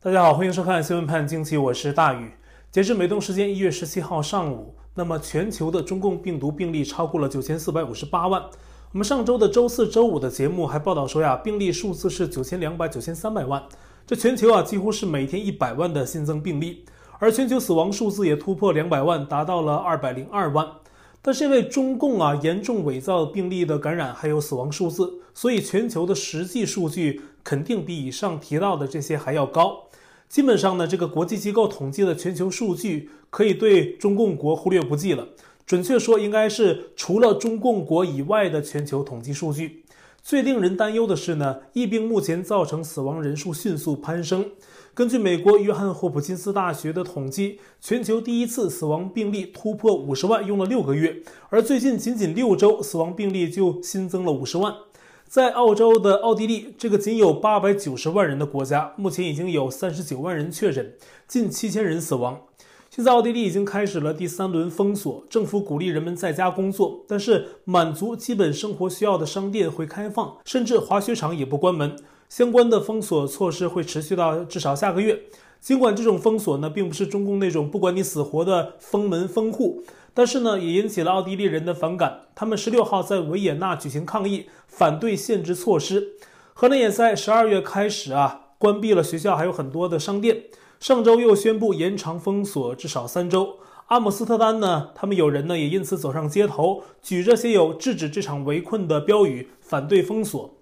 大家好，欢迎收看新闻判惊奇，我是大宇。截至美东时间一月十七号上午，那么全球的中共病毒病例超过了九千四百五十八万。我们上周的周四周五的节目还报道说呀，病例数字是九千两百、九千三百万。这全球啊，几乎是每天一百万的新增病例，而全球死亡数字也突破两百万，达到了二百零二万。但是因为中共啊严重伪造病例的感染还有死亡数字，所以全球的实际数据肯定比以上提到的这些还要高。基本上呢，这个国际机构统计的全球数据可以对中共国忽略不计了。准确说，应该是除了中共国以外的全球统计数据。最令人担忧的是呢，疫病目前造成死亡人数迅速攀升。根据美国约翰霍普金斯大学的统计，全球第一次死亡病例突破五十万用了六个月，而最近仅仅六周，死亡病例就新增了五十万。在澳洲的奥地利，这个仅有八百九十万人的国家，目前已经有三十九万人确诊，近七千人死亡。现在奥地利已经开始了第三轮封锁，政府鼓励人们在家工作，但是满足基本生活需要的商店会开放，甚至滑雪场也不关门。相关的封锁措施会持续到至少下个月。尽管这种封锁呢，并不是中共那种不管你死活的封门封户，但是呢，也引起了奥地利人的反感。他们十六号在维也纳举行抗议，反对限制措施。荷兰也在十二月开始啊，关闭了学校，还有很多的商店。上周又宣布延长封锁至少三周。阿姆斯特丹呢，他们有人呢也因此走上街头，举着写有“制止这场围困”的标语，反对封锁。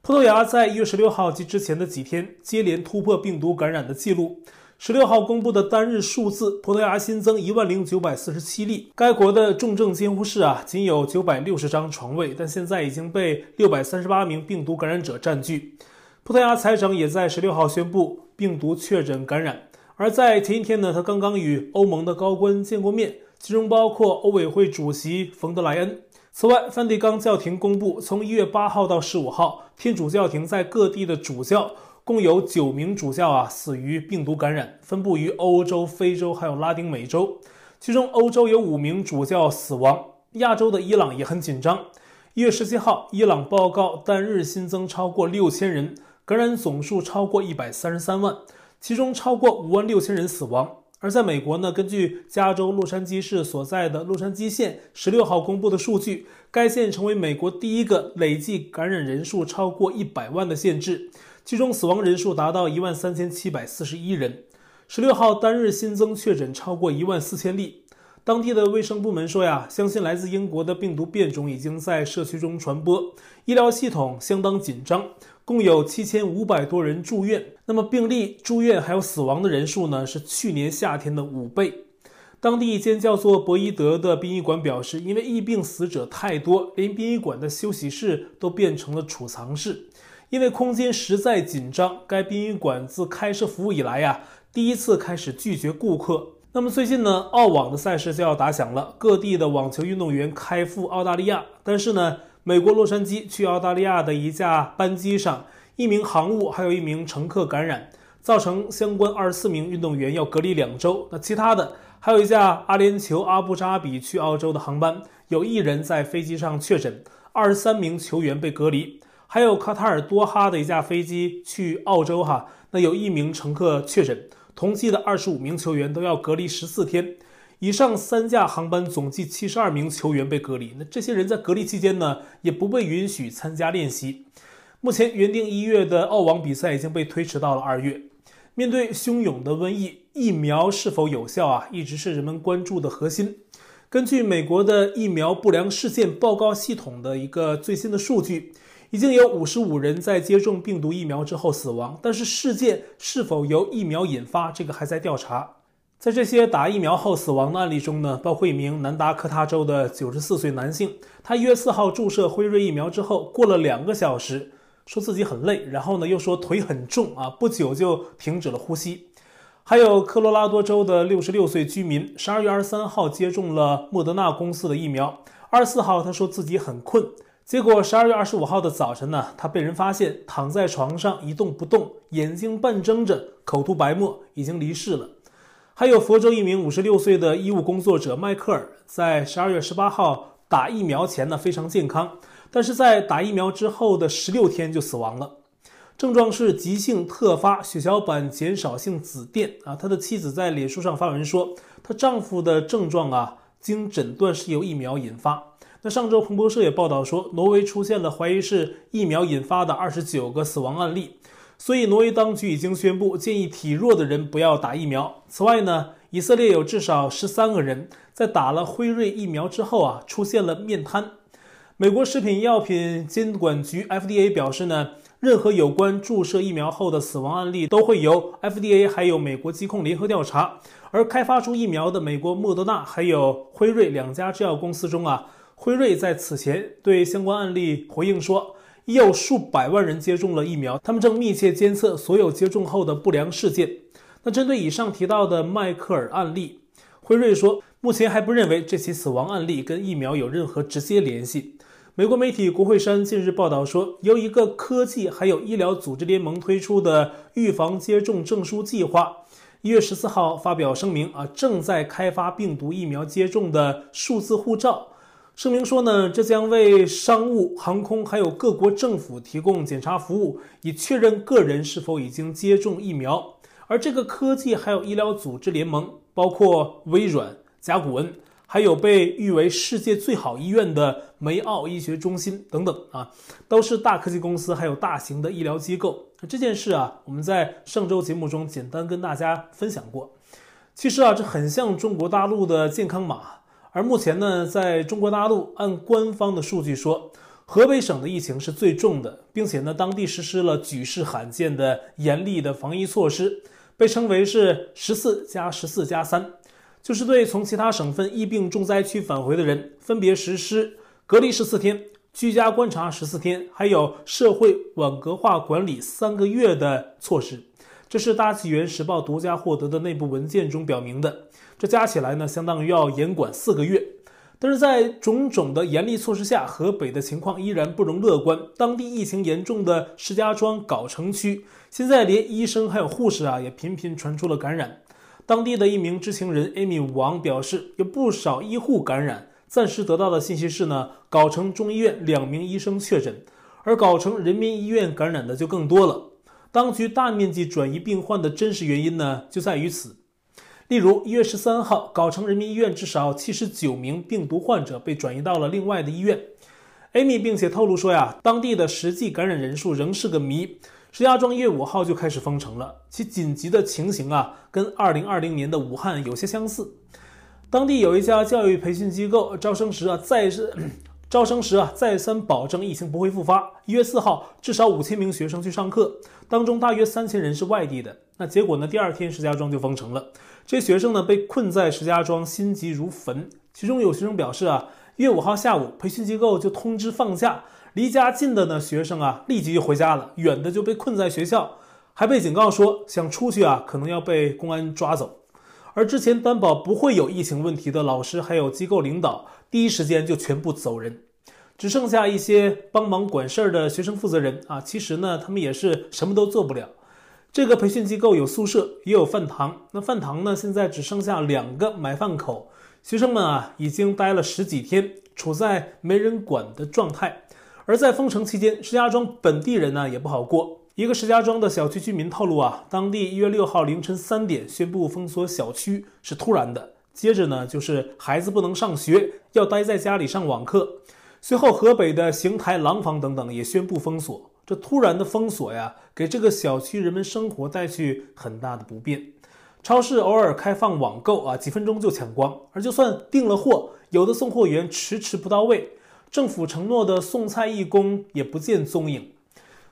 葡萄牙在一月十六号及之前的几天接连突破病毒感染的记录。十六号公布的单日数字，葡萄牙新增一万零九百四十七例。该国的重症监护室啊，仅有九百六十张床位，但现在已经被六百三十八名病毒感染者占据。葡萄牙财长也在十六号宣布病毒确诊感染。而在前一天呢，他刚刚与欧盟的高官见过面，其中包括欧委会主席冯德莱恩。此外，梵蒂冈教廷公布，从一月八号到十五号，天主教廷在各地的主教共有九名主教啊死于病毒感染，分布于欧洲、非洲还有拉丁美洲。其中，欧洲有五名主教死亡。亚洲的伊朗也很紧张。一月十七号，伊朗报告单日新增超过六千人，感染总数超过一百三十三万，其中超过五万六千人死亡。而在美国呢，根据加州洛杉矶市所在的洛杉矶县十六号公布的数据，该县成为美国第一个累计感染人数超过一百万的县市，其中死亡人数达到一万三千七百四十一人。十六号单日新增确诊超过一万四千例。当地的卫生部门说呀，相信来自英国的病毒变种已经在社区中传播，医疗系统相当紧张。共有七千五百多人住院，那么病例、住院还有死亡的人数呢，是去年夏天的五倍。当地一间叫做博伊德的殡仪馆表示，因为疫病死者太多，连殡仪馆的休息室都变成了储藏室，因为空间实在紧张。该殡仪馆自开设服务以来呀，第一次开始拒绝顾客。那么最近呢，澳网的赛事就要打响了，各地的网球运动员开赴澳大利亚，但是呢。美国洛杉矶去澳大利亚的一架班机上，一名航务还有一名乘客感染，造成相关二十四名运动员要隔离两周。那其他的还有一架阿联酋阿布扎比去澳洲的航班，有一人在飞机上确诊，二十三名球员被隔离。还有卡塔尔多哈的一架飞机去澳洲，哈，那有一名乘客确诊，同机的二十五名球员都要隔离十四天。以上三架航班总计七十二名球员被隔离。那这些人在隔离期间呢，也不被允许参加练习。目前原定一月的澳网比赛已经被推迟到了二月。面对汹涌的瘟疫，疫苗是否有效啊，一直是人们关注的核心。根据美国的疫苗不良事件报告系统的一个最新的数据，已经有五十五人在接种病毒疫苗之后死亡。但是事件是否由疫苗引发，这个还在调查。在这些打疫苗后死亡的案例中呢，包括一名南达科他州的九十四岁男性，他一月四号注射辉瑞疫苗之后，过了两个小时，说自己很累，然后呢又说腿很重啊，不久就停止了呼吸。还有科罗拉多州的六十六岁居民，十二月二十三号接种了莫德纳公司的疫苗，二十四号他说自己很困，结果十二月二十五号的早晨呢，他被人发现躺在床上一动不动，眼睛半睁着，口吐白沫，已经离世了。还有佛州一名五十六岁的医务工作者迈克尔，在十二月十八号打疫苗前呢非常健康，但是在打疫苗之后的十六天就死亡了。症状是急性特发血小板减少性紫癜啊。他的妻子在脸书上发文说，她丈夫的症状啊，经诊断是由疫苗引发。那上周彭博社也报道说，挪威出现了怀疑是疫苗引发的二十九个死亡案例，所以挪威当局已经宣布建议体弱的人不要打疫苗。此外呢，以色列有至少十三个人在打了辉瑞疫苗之后啊，出现了面瘫。美国食品药品监管局 FDA 表示呢。任何有关注射疫苗后的死亡案例都会由 FDA 还有美国疾控联合调查。而开发出疫苗的美国莫德纳还有辉瑞两家制药公司中啊，辉瑞在此前对相关案例回应说，已有数百万人接种了疫苗，他们正密切监测所有接种后的不良事件。那针对以上提到的迈克尔案例，辉瑞说，目前还不认为这起死亡案例跟疫苗有任何直接联系。美国媒体国会山近日报道说，由一个科技还有医疗组织联盟推出的预防接种证书计划，一月十四号发表声明啊，正在开发病毒疫苗接种的数字护照。声明说呢，这将为商务、航空还有各国政府提供检查服务，以确认个人是否已经接种疫苗。而这个科技还有医疗组织联盟，包括微软、甲骨文。还有被誉为世界最好医院的梅奥医学中心等等啊，都是大科技公司，还有大型的医疗机构。这件事啊，我们在上周节目中简单跟大家分享过。其实啊，这很像中国大陆的健康码。而目前呢，在中国大陆，按官方的数据说，河北省的疫情是最重的，并且呢，当地实施了举世罕见的严厉的防疫措施，被称为是十四加十四加三。就是对从其他省份疫病重灾区返回的人，分别实施隔离十四天、居家观察十四天，还有社会网格化管理三个月的措施。这是大纪元时报独家获得的内部文件中表明的。这加起来呢，相当于要严管四个月。但是在种种的严厉措施下，河北的情况依然不容乐观。当地疫情严重的石家庄藁城区，现在连医生还有护士啊，也频频传出了感染。当地的一名知情人 Amy 王表示，有不少医护感染。暂时得到的信息是呢，藁城中医院两名医生确诊，而藁城人民医院感染的就更多了。当局大面积转移病患的真实原因呢，就在于此。例如，一月十三号，藁城人民医院至少七十九名病毒患者被转移到了另外的医院。艾米并且透露说呀，当地的实际感染人数仍是个谜。石家庄一月五号就开始封城了，其紧急的情形啊，跟二零二零年的武汉有些相似。当地有一家教育培训机构招生时啊，再是招生时啊，再三保证疫情不会复发。一月四号，至少五千名学生去上课，当中大约三千人是外地的。那结果呢？第二天石家庄就封城了，这学生呢被困在石家庄，心急如焚。其中有学生表示啊，一月五号下午，培训机构就通知放假。离家近的呢，学生啊，立即就回家了；远的就被困在学校，还被警告说想出去啊，可能要被公安抓走。而之前担保不会有疫情问题的老师还有机构领导，第一时间就全部走人，只剩下一些帮忙管事儿的学生负责人啊。其实呢，他们也是什么都做不了。这个培训机构有宿舍，也有饭堂。那饭堂呢，现在只剩下两个买饭口，学生们啊，已经待了十几天，处在没人管的状态。而在封城期间，石家庄本地人呢也不好过。一个石家庄的小区居民透露啊，当地一月六号凌晨三点宣布封锁小区是突然的，接着呢就是孩子不能上学，要待在家里上网课。随后河北的邢台、廊坊等等也宣布封锁。这突然的封锁呀，给这个小区人们生活带去很大的不便。超市偶尔开放网购啊，几分钟就抢光。而就算订了货，有的送货员迟迟不到位。政府承诺的送菜义工也不见踪影，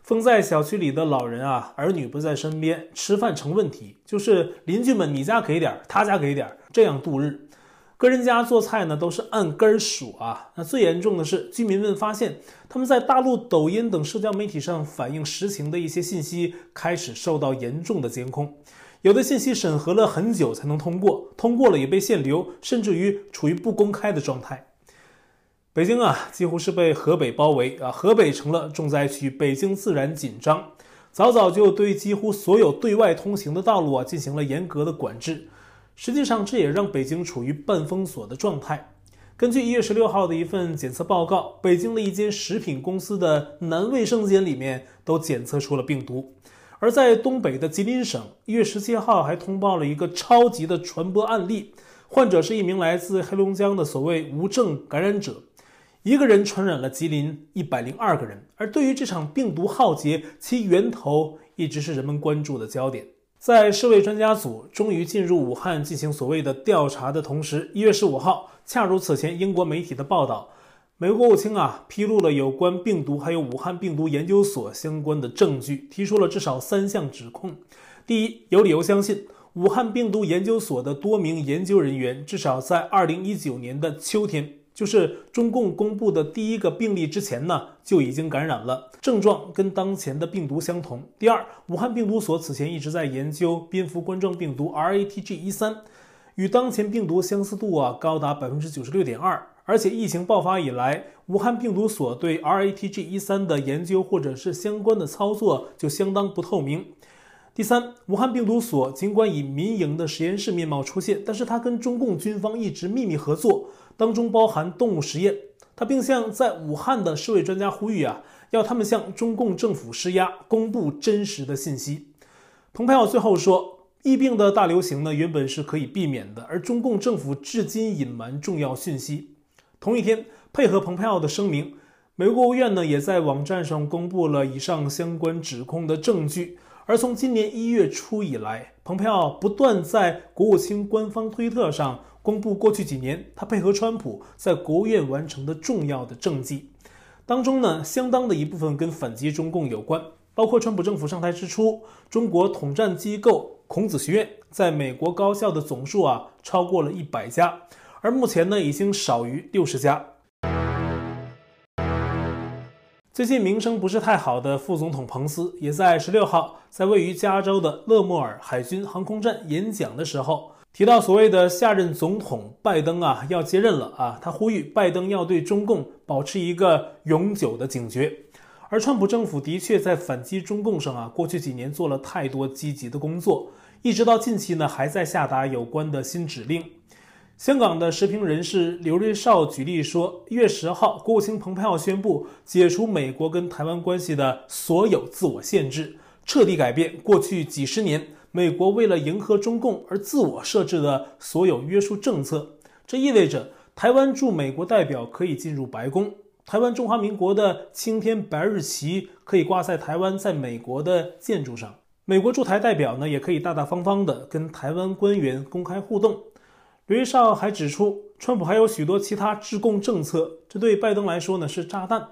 封在小区里的老人啊，儿女不在身边，吃饭成问题，就是邻居们你家给点，他家给点，这样度日。个人家做菜呢，都是按根数啊。那最严重的是，居民们发现他们在大陆抖音等社交媒体上反映实情的一些信息开始受到严重的监控，有的信息审核了很久才能通过，通过了也被限流，甚至于处于不公开的状态。北京啊，几乎是被河北包围啊，河北成了重灾区，北京自然紧张，早早就对几乎所有对外通行的道路啊进行了严格的管制。实际上，这也让北京处于半封锁的状态。根据一月十六号的一份检测报告，北京的一间食品公司的男卫生间里面都检测出了病毒。而在东北的吉林省，一月十七号还通报了一个超级的传播案例，患者是一名来自黑龙江的所谓无症感染者，一个人传染了吉林一百零二个人。而对于这场病毒浩劫，其源头一直是人们关注的焦点。在世卫专家组终于进入武汉进行所谓的调查的同时，一月十五号，恰如此前英国媒体的报道，美国国务卿啊披露了有关病毒还有武汉病毒研究所相关的证据，提出了至少三项指控。第一，有理由相信武汉病毒研究所的多名研究人员至少在二零一九年的秋天。就是中共公布的第一个病例之前呢，就已经感染了，症状跟当前的病毒相同。第二，武汉病毒所此前一直在研究蝙蝠冠状病毒 RATG13，与当前病毒相似度啊高达百分之九十六点二。而且疫情爆发以来，武汉病毒所对 RATG13 的研究或者是相关的操作就相当不透明。第三，武汉病毒所尽管以民营的实验室面貌出现，但是它跟中共军方一直秘密合作。当中包含动物实验，他并向在武汉的世卫专家呼吁啊，要他们向中共政府施压，公布真实的信息。蓬佩奥最后说，疫病的大流行呢，原本是可以避免的，而中共政府至今隐瞒重要讯息。同一天，配合蓬佩奥的声明，美国国务院呢也在网站上公布了以上相关指控的证据。而从今年一月初以来，蓬佩奥不断在国务卿官方推特上。公布过去几年他配合川普在国务院完成的重要的政绩，当中呢，相当的一部分跟反击中共有关，包括川普政府上台之初，中国统战机构孔子学院在美国高校的总数啊超过了一百家，而目前呢已经少于六十家。最近名声不是太好的副总统彭斯，也在十六号在位于加州的勒莫尔海军航空站演讲的时候。提到所谓的下任总统拜登啊要接任了啊，他呼吁拜登要对中共保持一个永久的警觉。而川普政府的确在反击中共上啊，过去几年做了太多积极的工作，一直到近期呢还在下达有关的新指令。香港的时评人士刘瑞绍举例说，一月十号，国务卿蓬佩奥宣布解除美国跟台湾关系的所有自我限制，彻底改变过去几十年。美国为了迎合中共而自我设置的所有约束政策，这意味着台湾驻美国代表可以进入白宫，台湾中华民国的青天白日旗可以挂在台湾在美国的建筑上，美国驻台代表呢也可以大大方方的跟台湾官员公开互动。刘绍还指出，川普还有许多其他制共政策，这对拜登来说呢是炸弹。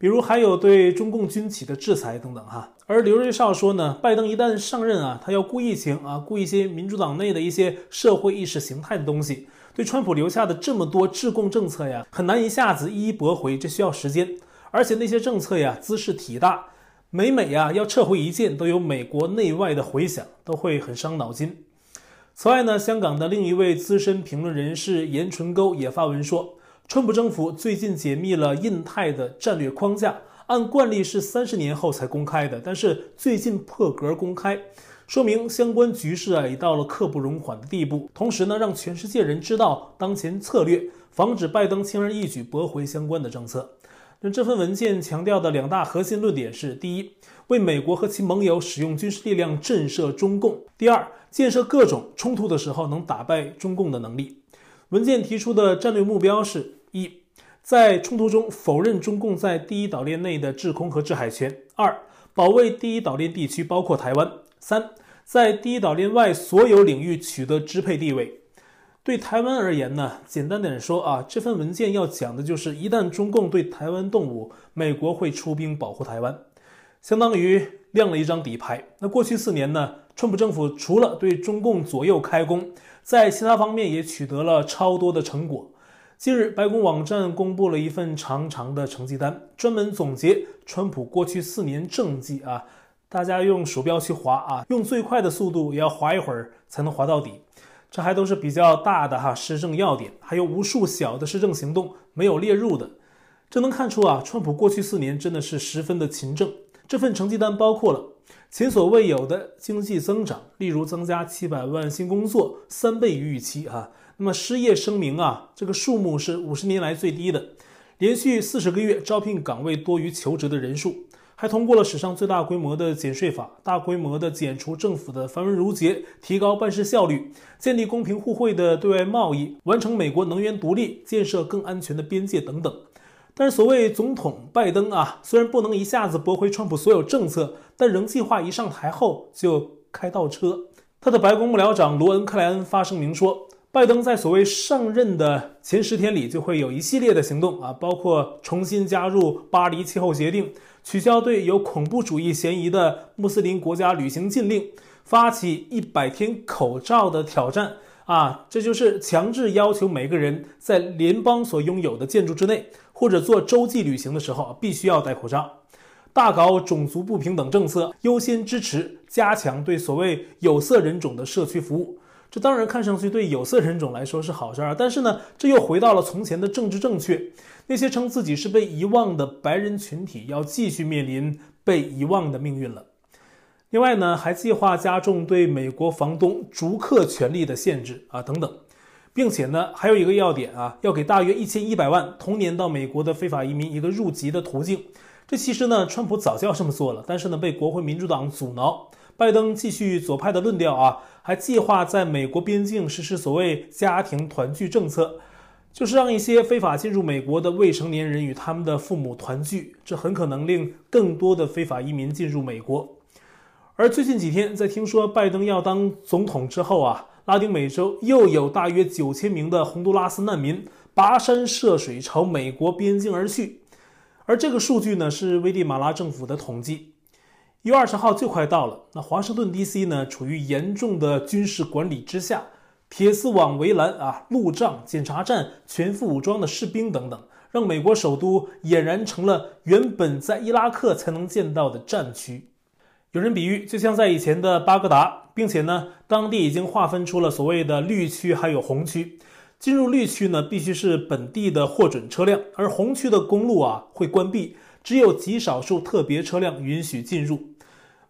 比如还有对中共军企的制裁等等哈，而刘瑞绍说呢，拜登一旦上任啊，他要顾疫情啊，顾一些民主党内的一些社会意识形态的东西，对川普留下的这么多制共政策呀，很难一下子一一驳回，这需要时间，而且那些政策呀，兹事体大，每每呀要撤回一件，都有美国内外的回响，都会很伤脑筋。此外呢，香港的另一位资深评论人士严纯沟也发文说。川普政府最近解密了印太的战略框架，按惯例是三十年后才公开的，但是最近破格公开，说明相关局势啊已到了刻不容缓的地步。同时呢，让全世界人知道当前策略，防止拜登轻而易举驳回相关的政策。那这份文件强调的两大核心论点是：第一，为美国和其盟友使用军事力量震慑中共；第二，建设各种冲突的时候能打败中共的能力。文件提出的战略目标是。一，在冲突中否认中共在第一岛链内的制空和制海权；二，保卫第一岛链地区，包括台湾；三，在第一岛链外所有领域取得支配地位。对台湾而言呢，简单点说啊，这份文件要讲的就是，一旦中共对台湾动武，美国会出兵保护台湾，相当于亮了一张底牌。那过去四年呢，川普政府除了对中共左右开弓，在其他方面也取得了超多的成果。近日，白宫网站公布了一份长长的成绩单，专门总结川普过去四年政绩啊。大家用鼠标去滑啊，用最快的速度也要滑一会儿才能滑到底。这还都是比较大的哈施政要点，还有无数小的施政行动没有列入的。这能看出啊，川普过去四年真的是十分的勤政。这份成绩单包括了前所未有的经济增长，例如增加七百万新工作，三倍于预期啊。那么失业声明啊，这个数目是五十年来最低的，连续四十个月招聘岗位多于求职的人数。还通过了史上最大规模的减税法，大规模的减除政府的繁文缛节，提高办事效率，建立公平互惠的对外贸易，完成美国能源独立，建设更安全的边界等等。但是，所谓总统拜登啊，虽然不能一下子驳回川普所有政策，但仍计划一上台后就开倒车。他的白宫幕僚长罗恩·克莱恩发声明说，拜登在所谓上任的前十天里就会有一系列的行动啊，包括重新加入巴黎气候协定。取消对有恐怖主义嫌疑的穆斯林国家旅行禁令，发起一百天口罩的挑战啊，这就是强制要求每个人在联邦所拥有的建筑之内，或者做洲际旅行的时候必须要戴口罩。大搞种族不平等政策，优先支持加强对所谓有色人种的社区服务。这当然看上去对有色人种来说是好事儿，但是呢，这又回到了从前的政治正确。那些称自己是被遗忘的白人群体，要继续面临被遗忘的命运了。另外呢，还计划加重对美国房东逐客权利的限制啊，等等，并且呢，还有一个要点啊，要给大约一千一百万同年到美国的非法移民一个入籍的途径。这其实呢，川普早就要这么做了，但是呢，被国会民主党阻挠。拜登继续左派的论调啊，还计划在美国边境实施所谓家庭团聚政策，就是让一些非法进入美国的未成年人与他们的父母团聚，这很可能令更多的非法移民进入美国。而最近几天，在听说拜登要当总统之后啊，拉丁美洲又有大约九千名的洪都拉斯难民跋山涉水朝美国边境而去，而这个数据呢，是危地马拉政府的统计。一月二十号就快到了，那华盛顿 DC 呢，处于严重的军事管理之下，铁丝网围栏啊，路障、检查站、全副武装的士兵等等，让美国首都俨然成了原本在伊拉克才能见到的战区。有人比喻，就像在以前的巴格达，并且呢，当地已经划分出了所谓的绿区还有红区。进入绿区呢，必须是本地的获准车辆，而红区的公路啊会关闭。只有极少数特别车辆允许进入。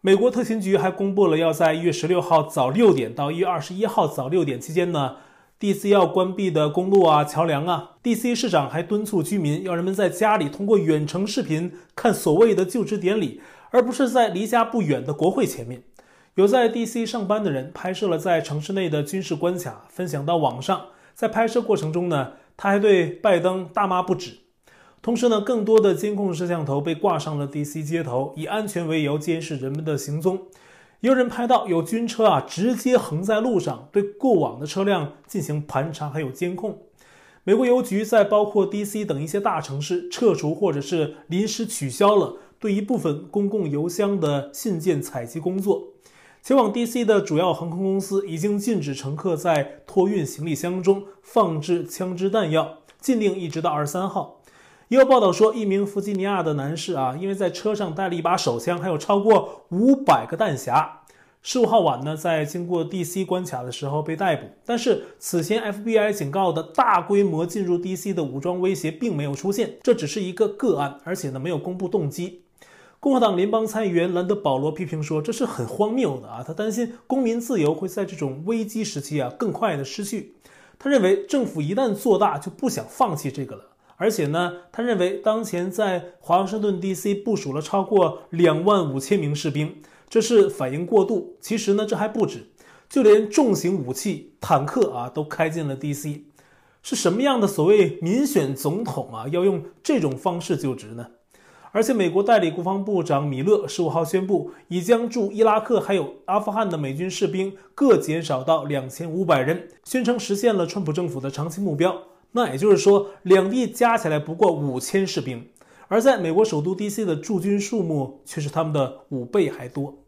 美国特勤局还公布了，要在一月十六号早六点到一月二十一号早六点期间呢，DC 要关闭的公路啊、桥梁啊。DC 市长还敦促居民要人们在家里通过远程视频看所谓的就职典礼，而不是在离家不远的国会前面。有在 DC 上班的人拍摄了在城市内的军事关卡，分享到网上。在拍摄过程中呢，他还对拜登大骂不止。同时呢，更多的监控摄像头被挂上了 DC 街头，以安全为由监视人们的行踪。也有人拍到有军车啊直接横在路上，对过往的车辆进行盘查，还有监控。美国邮局在包括 DC 等一些大城市撤除或者是临时取消了对一部分公共邮箱的信件采集工作。前往 DC 的主要航空公司已经禁止乘客在托运行李箱中放置枪支弹药，禁令一直到二十三号。也有报道说，一名弗吉尼亚的男士啊，因为在车上带了一把手枪，还有超过五百个弹匣，十五号晚呢，在经过 DC 关卡的时候被逮捕。但是此前 FBI 警告的大规模进入 DC 的武装威胁并没有出现，这只是一个个案，而且呢没有公布动机。共和党联邦参议员兰德保罗批评说，这是很荒谬的啊，他担心公民自由会在这种危机时期啊更快的失去。他认为政府一旦做大，就不想放弃这个了。而且呢，他认为当前在华盛顿 DC 部署了超过两万五千名士兵，这是反应过度。其实呢，这还不止，就连重型武器、坦克啊都开进了 DC。是什么样的所谓民选总统啊，要用这种方式就职呢？而且，美国代理国防部长米勒十五号宣布，已将驻伊拉克还有阿富汗的美军士兵各减少到两千五百人，宣称实现了川普政府的长期目标。那也就是说，两地加起来不过五千士兵，而在美国首都 DC 的驻军数目却是他们的五倍还多。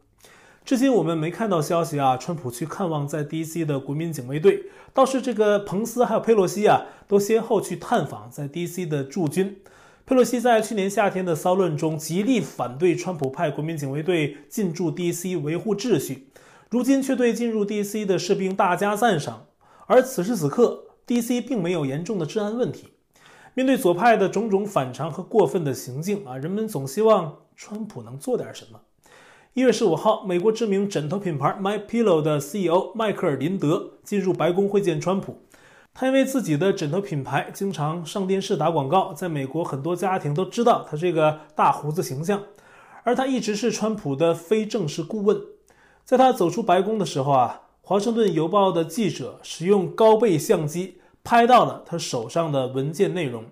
至今我们没看到消息啊，川普去看望在 DC 的国民警卫队，倒是这个彭斯还有佩洛西啊，都先后去探访在 DC 的驻军。佩洛西在去年夏天的骚乱中极力反对川普派国民警卫队进驻 DC 维护秩序，如今却对进入 DC 的士兵大加赞赏，而此时此刻。DC 并没有严重的治安问题。面对左派的种种反常和过分的行径啊，人们总希望川普能做点什么。一月十五号，美国知名枕头品牌 MyPillow 的 CEO 迈克尔林德进入白宫会见川普。他因为自己的枕头品牌经常上电视打广告，在美国很多家庭都知道他这个大胡子形象。而他一直是川普的非正式顾问。在他走出白宫的时候啊，华盛顿邮报的记者使用高倍相机拍到了他手上的文件内容，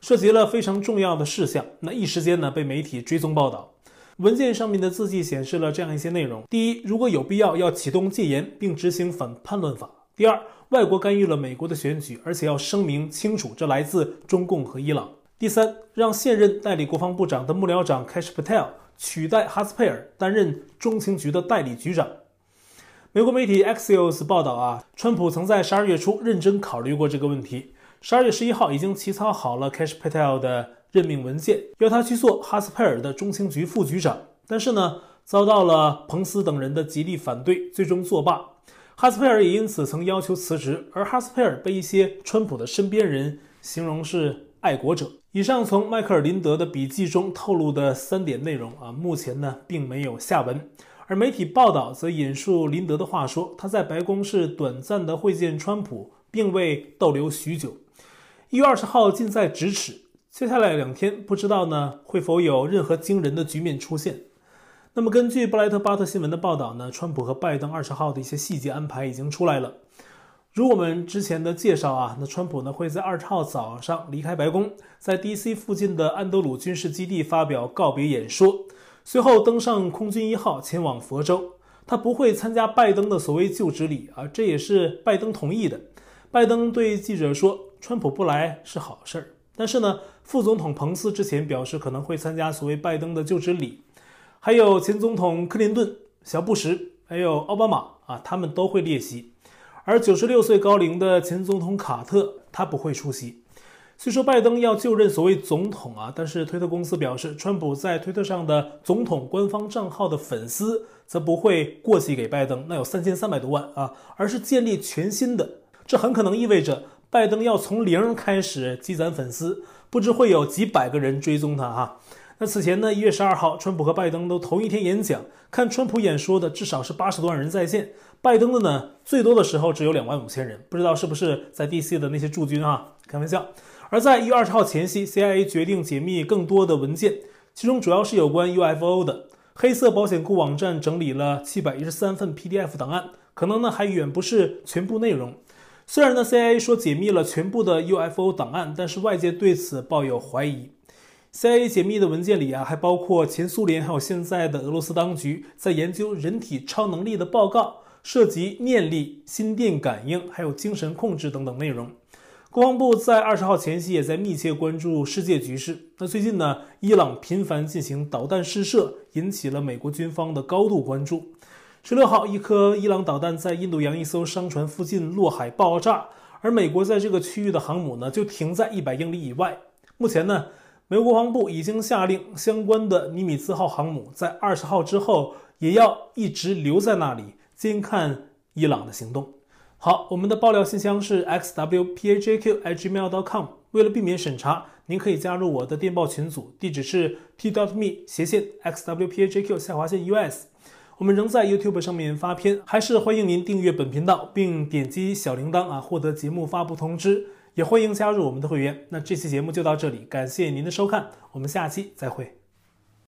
涉及了非常重要的事项。那一时间呢，被媒体追踪报道。文件上面的字迹显示了这样一些内容：第一，如果有必要，要启动戒严并执行反叛乱法；第二，外国干预了美国的选举，而且要声明清楚，这来自中共和伊朗。第三，让现任代理国防部长的幕僚长 Kash Patel 取代哈斯佩尔担任中情局的代理局长。美国媒体 Axios 报道啊，川普曾在十二月初认真考虑过这个问题。十二月十一号已经起草好了 Cash Patel 的任命文件，要他去做哈斯佩尔的中情局副局长。但是呢，遭到了彭斯等人的极力反对，最终作罢。哈斯佩尔也因此曾要求辞职，而哈斯佩尔被一些川普的身边人形容是爱国者。以上从迈克尔·林德的笔记中透露的三点内容啊，目前呢并没有下文。而媒体报道则引述林德的话说，他在白宫是短暂的会见川普，并未逗留许久。一月二十号近在咫尺，接下来两天不知道呢会否有任何惊人的局面出现。那么，根据布莱特巴特新闻的报道呢，川普和拜登二十号的一些细节安排已经出来了。如我们之前的介绍啊，那川普呢会在二十号早上离开白宫，在 DC 附近的安德鲁军事基地发表告别演说，随后登上空军一号前往佛州。他不会参加拜登的所谓就职礼啊，这也是拜登同意的。拜登对记者说，川普不来是好事儿。但是呢，副总统彭斯之前表示可能会参加所谓拜登的就职礼。还有前总统克林顿、小布什，还有奥巴马啊，他们都会列席。而九十六岁高龄的前总统卡特，他不会出席。虽说拜登要就任所谓总统啊，但是推特公司表示，川普在推特上的总统官方账号的粉丝则不会过继给拜登，那有三千三百多万啊，而是建立全新的。这很可能意味着拜登要从零开始积攒粉丝，不知会有几百个人追踪他哈。那此前呢，一月十二号，川普和拜登都同一天演讲，看川普演说的至少是八十多万人在线，拜登的呢，最多的时候只有两万五千人，不知道是不是在 DC 的那些驻军啊？开玩笑。而在一月二十号前夕，CIA 决定解密更多的文件，其中主要是有关 UFO 的。黑色保险库网站整理了七百一十三份 PDF 档案，可能呢还远不是全部内容。虽然呢 CIA 说解密了全部的 UFO 档案，但是外界对此抱有怀疑。CIA 解密的文件里啊，还包括前苏联还有现在的俄罗斯当局在研究人体超能力的报告，涉及念力、心电感应还有精神控制等等内容。国防部在二十号前夕也在密切关注世界局势。那最近呢，伊朗频繁进行导弹试射，引起了美国军方的高度关注。十六号，一颗伊朗导弹在印度洋一艘商船附近落海爆炸，而美国在这个区域的航母呢，就停在一百英里以外。目前呢，美国国防部已经下令，相关的尼米兹号航母在二十号之后也要一直留在那里监看伊朗的行动。好，我们的爆料信箱是 xwphjq@gmail.com。为了避免审查，您可以加入我的电报群组，地址是 t.me 斜线 xwphjq 下划线 us。我们仍在 YouTube 上面发片，还是欢迎您订阅本频道并点击小铃铛啊，获得节目发布通知。也欢迎加入我们的会员。那这期节目就到这里，感谢您的收看，我们下期再会。